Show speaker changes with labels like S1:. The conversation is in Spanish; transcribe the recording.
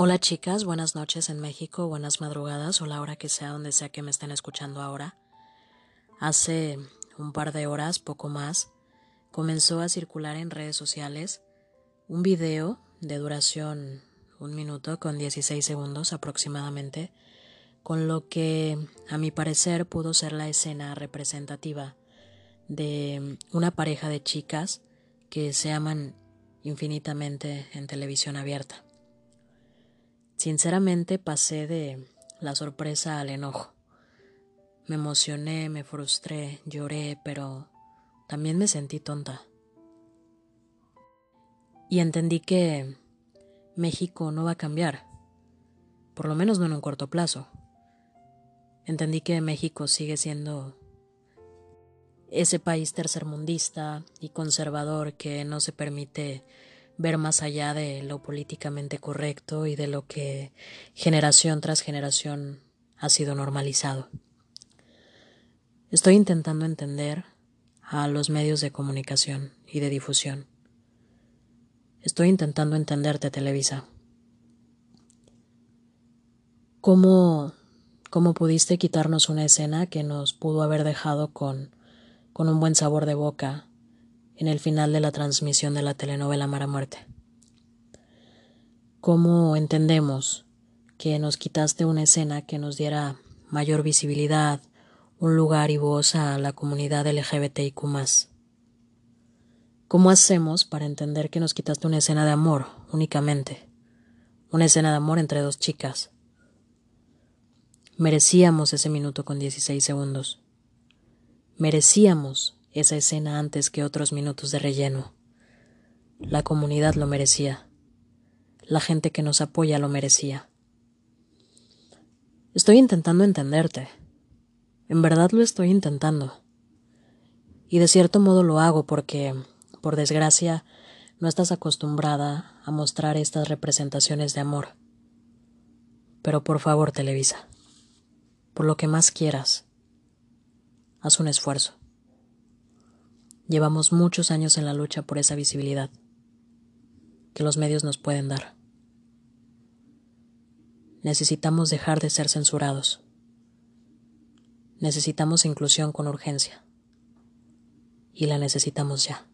S1: Hola chicas, buenas noches en México, buenas madrugadas o la hora que sea donde sea que me estén escuchando ahora. Hace un par de horas, poco más, comenzó a circular en redes sociales un video de duración un minuto con 16 segundos aproximadamente, con lo que a mi parecer pudo ser la escena representativa de una pareja de chicas que se aman infinitamente en televisión abierta. Sinceramente pasé de la sorpresa al enojo. Me emocioné, me frustré, lloré, pero también me sentí tonta. Y entendí que México no va a cambiar, por lo menos no en un corto plazo. Entendí que México sigue siendo ese país tercermundista y conservador que no se permite ver más allá de lo políticamente correcto y de lo que generación tras generación ha sido normalizado. Estoy intentando entender a los medios de comunicación y de difusión. Estoy intentando entenderte, Televisa. ¿Cómo, cómo pudiste quitarnos una escena que nos pudo haber dejado con, con un buen sabor de boca en el final de la transmisión de la telenovela Mara Muerte. ¿Cómo entendemos que nos quitaste una escena que nos diera mayor visibilidad, un lugar y voz a la comunidad LGBTIQ? ¿Cómo hacemos para entender que nos quitaste una escena de amor únicamente? Una escena de amor entre dos chicas. Merecíamos ese minuto con 16 segundos. Merecíamos esa escena antes que otros minutos de relleno. La comunidad lo merecía. La gente que nos apoya lo merecía. Estoy intentando entenderte. En verdad lo estoy intentando. Y de cierto modo lo hago porque, por desgracia, no estás acostumbrada a mostrar estas representaciones de amor. Pero por favor, Televisa, por lo que más quieras, haz un esfuerzo. Llevamos muchos años en la lucha por esa visibilidad que los medios nos pueden dar. Necesitamos dejar de ser censurados. Necesitamos inclusión con urgencia. Y la necesitamos ya.